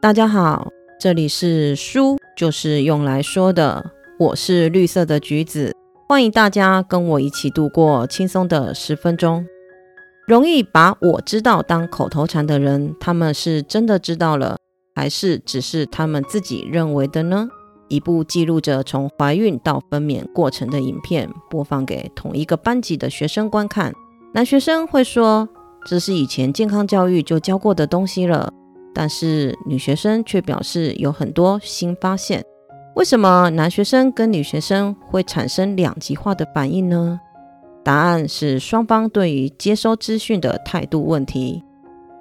大家好，这里是书，就是用来说的。我是绿色的橘子，欢迎大家跟我一起度过轻松的十分钟。容易把我知道当口头禅的人，他们是真的知道了，还是只是他们自己认为的呢？一部记录着从怀孕到分娩过程的影片，播放给同一个班级的学生观看。男学生会说：“这是以前健康教育就教过的东西了。”但是女学生却表示有很多新发现。为什么男学生跟女学生会产生两极化的反应呢？答案是双方对于接收资讯的态度问题。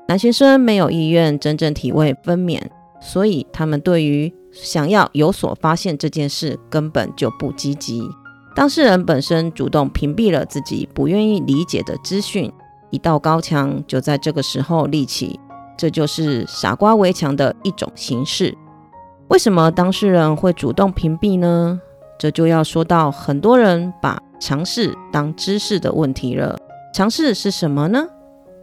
男学生没有意愿真正体味分娩，所以他们对于想要有所发现这件事根本就不积极。当事人本身主动屏蔽了自己不愿意理解的资讯，一道高墙就在这个时候立起。这就是傻瓜围墙的一种形式。为什么当事人会主动屏蔽呢？这就要说到很多人把尝试当知识的问题了。尝试是什么呢？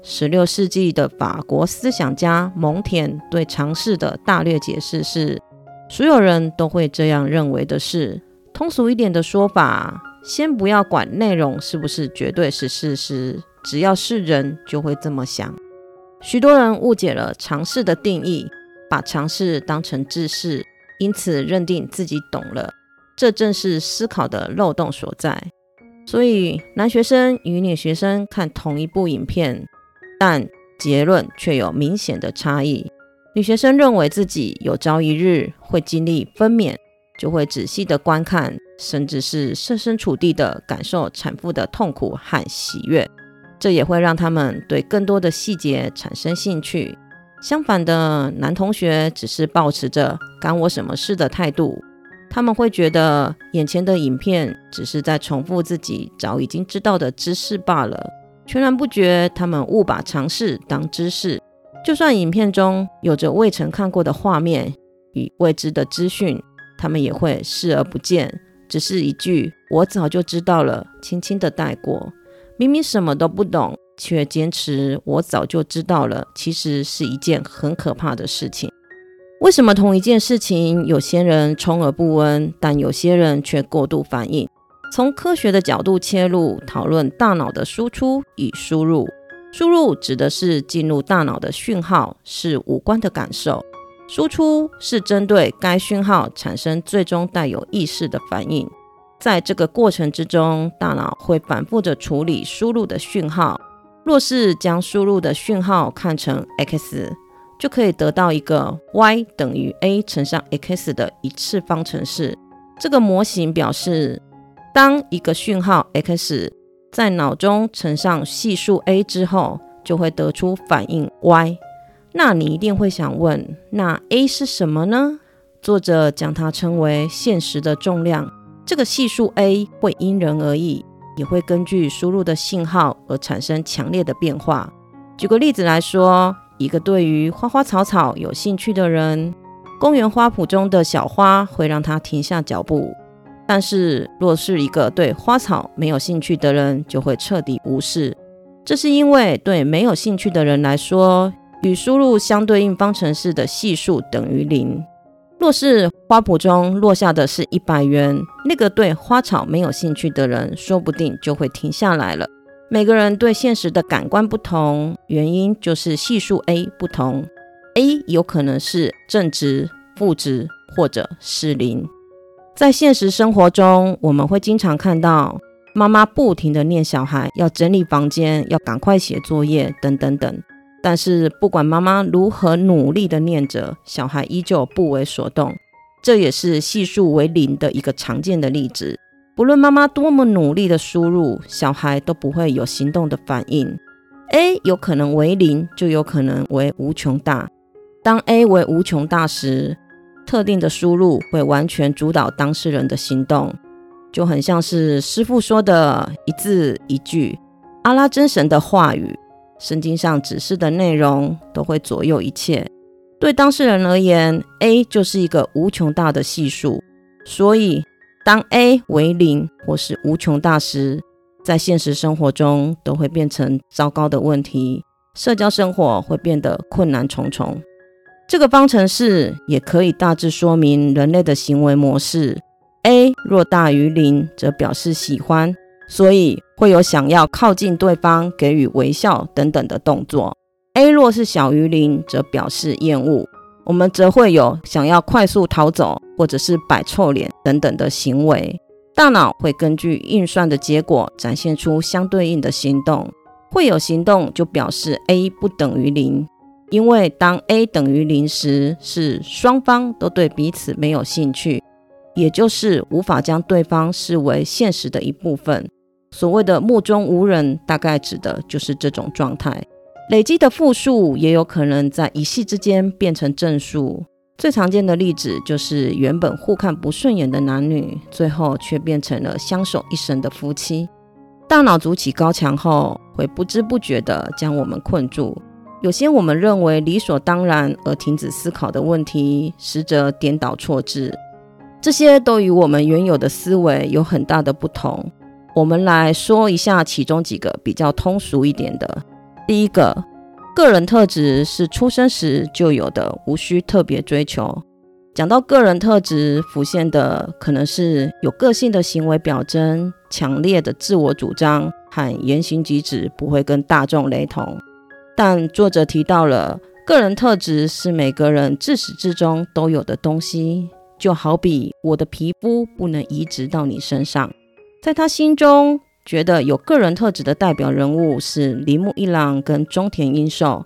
十六世纪的法国思想家蒙田对尝试的大略解释是：所有人都会这样认为的事。通俗一点的说法，先不要管内容是不是绝对是事实，只要是人就会这么想。许多人误解了尝试的定义。把尝试当成知识，因此认定自己懂了，这正是思考的漏洞所在。所以，男学生与女学生看同一部影片，但结论却有明显的差异。女学生认为自己有朝一日会经历分娩，就会仔细的观看，甚至是设身处地的感受产妇的痛苦和喜悦，这也会让他们对更多的细节产生兴趣。相反的，男同学只是保持着“干我什么事”的态度，他们会觉得眼前的影片只是在重复自己早已经知道的知识罢了，全然不觉他们误把尝试当知识。就算影片中有着未曾看过的画面与未知的资讯，他们也会视而不见，只是一句“我早就知道了”，轻轻的带过，明明什么都不懂。却坚持我早就知道了，其实是一件很可怕的事情。为什么同一件事情，有些人充耳不闻，但有些人却过度反应？从科学的角度切入，讨论大脑的输出与输入。输入指的是进入大脑的讯号，是五官的感受；输出是针对该讯号产生最终带有意识的反应。在这个过程之中，大脑会反复着处理输入的讯号。若是将输入的讯号看成 x，就可以得到一个 y 等于 a 乘上 x 的一次方程式。这个模型表示，当一个讯号 x 在脑中乘上系数 a 之后，就会得出反应 y。那你一定会想问，那 a 是什么呢？作者将它称为现实的重量。这个系数 a 会因人而异。也会根据输入的信号而产生强烈的变化。举个例子来说，一个对于花花草草有兴趣的人，公园花圃中的小花会让他停下脚步；但是，若是一个对花草没有兴趣的人，就会彻底无视。这是因为对没有兴趣的人来说，与输入相对应方程式的系数等于零。若是花圃中落下的是一百元，那个对花草没有兴趣的人，说不定就会停下来了。每个人对现实的感官不同，原因就是系数 a 不同。a 有可能是正值、负值或者是零。在现实生活中，我们会经常看到妈妈不停的念小孩要整理房间，要赶快写作业，等等等。但是，不管妈妈如何努力的念着，小孩依旧不为所动。这也是系数为零的一个常见的例子。不论妈妈多么努力的输入，小孩都不会有行动的反应。A 有可能为零，就有可能为无穷大。当 A 为无穷大时，特定的输入会完全主导当事人的行动，就很像是师傅说的一字一句，阿拉真神的话语。圣经上指示的内容都会左右一切。对当事人而言，a 就是一个无穷大的系数，所以当 a 为零或是无穷大时，在现实生活中都会变成糟糕的问题，社交生活会变得困难重重。这个方程式也可以大致说明人类的行为模式。a 若大于零，则表示喜欢，所以会有想要靠近对方、给予微笑等等的动作。a 若是小于零，则表示厌恶，我们则会有想要快速逃走，或者是摆臭脸等等的行为。大脑会根据运算的结果，展现出相对应的行动。会有行动，就表示 a 不等于零。因为当 a 等于零时，是双方都对彼此没有兴趣，也就是无法将对方视为现实的一部分。所谓的目中无人，大概指的就是这种状态。累积的负数也有可能在一夕之间变成正数。最常见的例子就是原本互看不顺眼的男女，最后却变成了相守一生的夫妻。大脑筑起高墙后，会不知不觉地将我们困住。有些我们认为理所当然而停止思考的问题，实则颠倒错置。这些都与我们原有的思维有很大的不同。我们来说一下其中几个比较通俗一点的。第一个，个人特质是出生时就有的，无需特别追求。讲到个人特质，浮现的可能是有个性的行为表征、强烈的自我主张和言行举止不会跟大众雷同。但作者提到了，个人特质是每个人自始至终都有的东西，就好比我的皮肤不能移植到你身上。在他心中，觉得有个人特质的代表人物是铃木一郎跟中田英寿。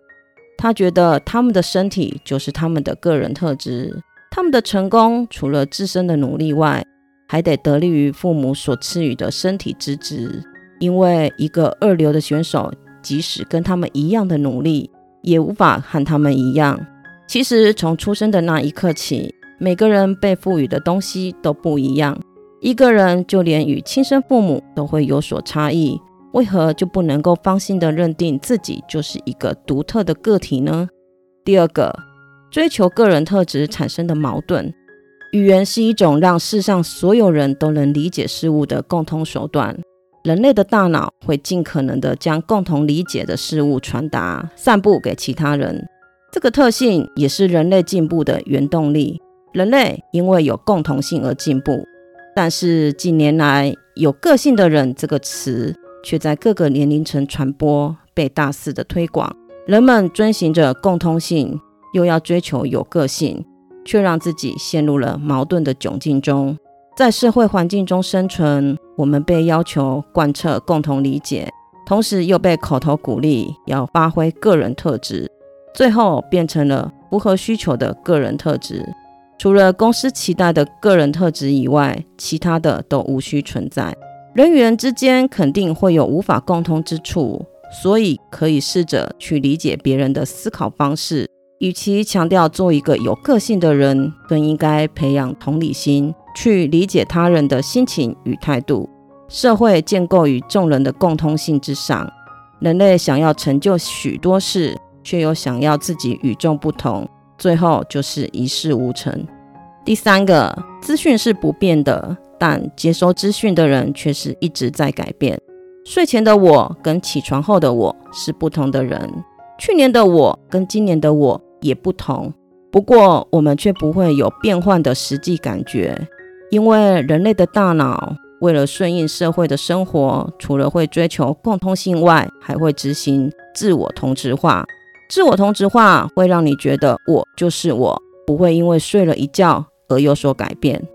他觉得他们的身体就是他们的个人特质，他们的成功除了自身的努力外，还得得力于父母所赐予的身体资质。因为一个二流的选手。即使跟他们一样的努力，也无法和他们一样。其实从出生的那一刻起，每个人被赋予的东西都不一样。一个人就连与亲生父母都会有所差异，为何就不能够放心的认定自己就是一个独特的个体呢？第二个，追求个人特质产生的矛盾。语言是一种让世上所有人都能理解事物的共通手段。人类的大脑会尽可能的将共同理解的事物传达、散布给其他人。这个特性也是人类进步的原动力。人类因为有共同性而进步，但是近年来“有个性的人”这个词却在各个年龄层传播，被大肆的推广。人们遵循着共通性，又要追求有个性，却让自己陷入了矛盾的窘境中。在社会环境中生存，我们被要求贯彻共同理解，同时又被口头鼓励要发挥个人特质，最后变成了符合需求的个人特质。除了公司期待的个人特质以外，其他的都无需存在。人与人之间肯定会有无法共通之处，所以可以试着去理解别人的思考方式。与其强调做一个有个性的人，更应该培养同理心。去理解他人的心情与态度。社会建构于众人的共通性之上。人类想要成就许多事，却又想要自己与众不同，最后就是一事无成。第三个，资讯是不变的，但接收资讯的人却是一直在改变。睡前的我跟起床后的我是不同的人，去年的我跟今年的我也不同。不过，我们却不会有变换的实际感觉。因为人类的大脑为了顺应社会的生活，除了会追求共通性外，还会执行自我同质化。自我同质化会让你觉得我就是我，不会因为睡了一觉而有所改变。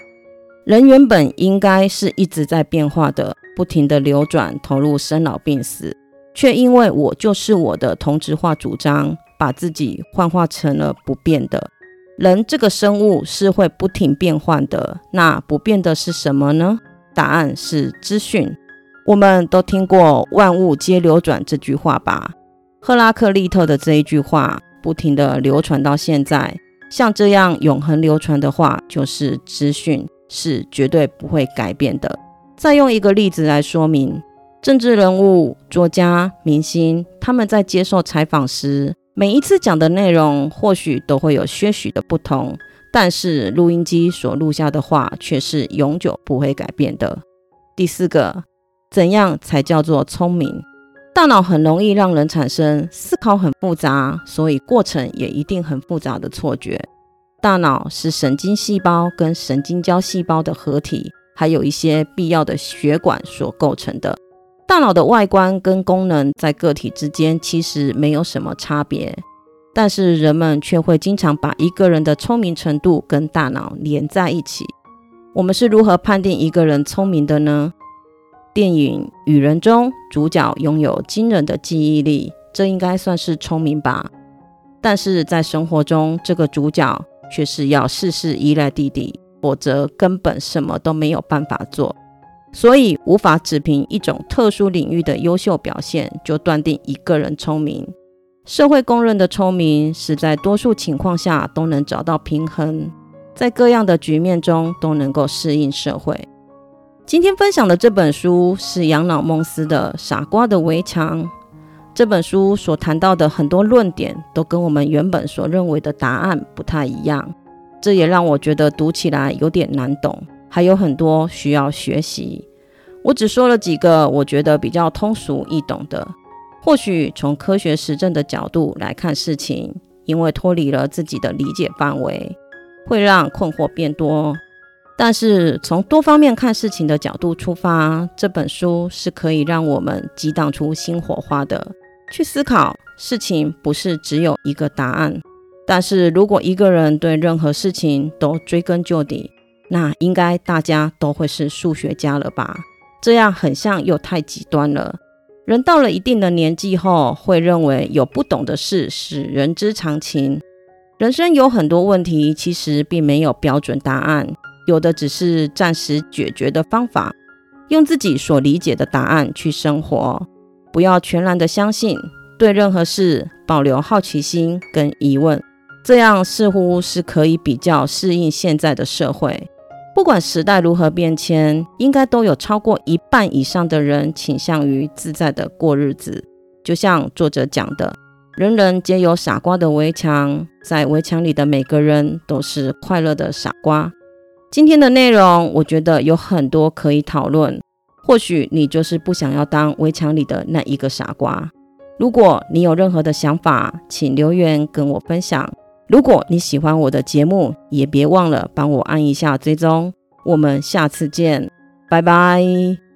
人原本应该是一直在变化的，不停的流转，投入生老病死，却因为我就是我的同质化主张，把自己幻化成了不变的。人这个生物是会不停变换的，那不变的是什么呢？答案是资讯。我们都听过“万物皆流转”这句话吧？赫拉克利特的这一句话不停的流传到现在，像这样永恒流传的话，就是资讯是绝对不会改变的。再用一个例子来说明：政治人物、作家、明星，他们在接受采访时。每一次讲的内容或许都会有些许的不同，但是录音机所录下的话却是永久不会改变的。第四个，怎样才叫做聪明？大脑很容易让人产生思考很复杂，所以过程也一定很复杂的错觉。大脑是神经细胞跟神经胶细胞的合体，还有一些必要的血管所构成的。大脑的外观跟功能在个体之间其实没有什么差别，但是人们却会经常把一个人的聪明程度跟大脑连在一起。我们是如何判定一个人聪明的呢？电影《与人》中，主角拥有惊人的记忆力，这应该算是聪明吧？但是在生活中，这个主角却是要事事依赖弟弟，否则根本什么都没有办法做。所以，无法只凭一种特殊领域的优秀表现就断定一个人聪明。社会公认的聪明，是在多数情况下都能找到平衡，在各样的局面中都能够适应社会。今天分享的这本书是养老梦思的《傻瓜的围墙》。这本书所谈到的很多论点，都跟我们原本所认为的答案不太一样，这也让我觉得读起来有点难懂，还有很多需要学习。我只说了几个我觉得比较通俗易懂的，或许从科学实证的角度来看事情，因为脱离了自己的理解范围，会让困惑变多。但是从多方面看事情的角度出发，这本书是可以让我们激荡出新火花的。去思考事情不是只有一个答案。但是如果一个人对任何事情都追根究底，那应该大家都会是数学家了吧？这样很像又太极端了。人到了一定的年纪后，会认为有不懂的事是人之常情。人生有很多问题，其实并没有标准答案。有的只是暂时解决的方法，用自己所理解的答案去生活，不要全然的相信，对任何事保留好奇心跟疑问，这样似乎是可以比较适应现在的社会。不管时代如何变迁，应该都有超过一半以上的人倾向于自在的过日子。就像作者讲的，人人皆有傻瓜的围墙，在围墙里的每个人都是快乐的傻瓜。今天的内容，我觉得有很多可以讨论。或许你就是不想要当围墙里的那一个傻瓜。如果你有任何的想法，请留言跟我分享。如果你喜欢我的节目，也别忘了帮我按一下追踪。我们下次见，拜拜。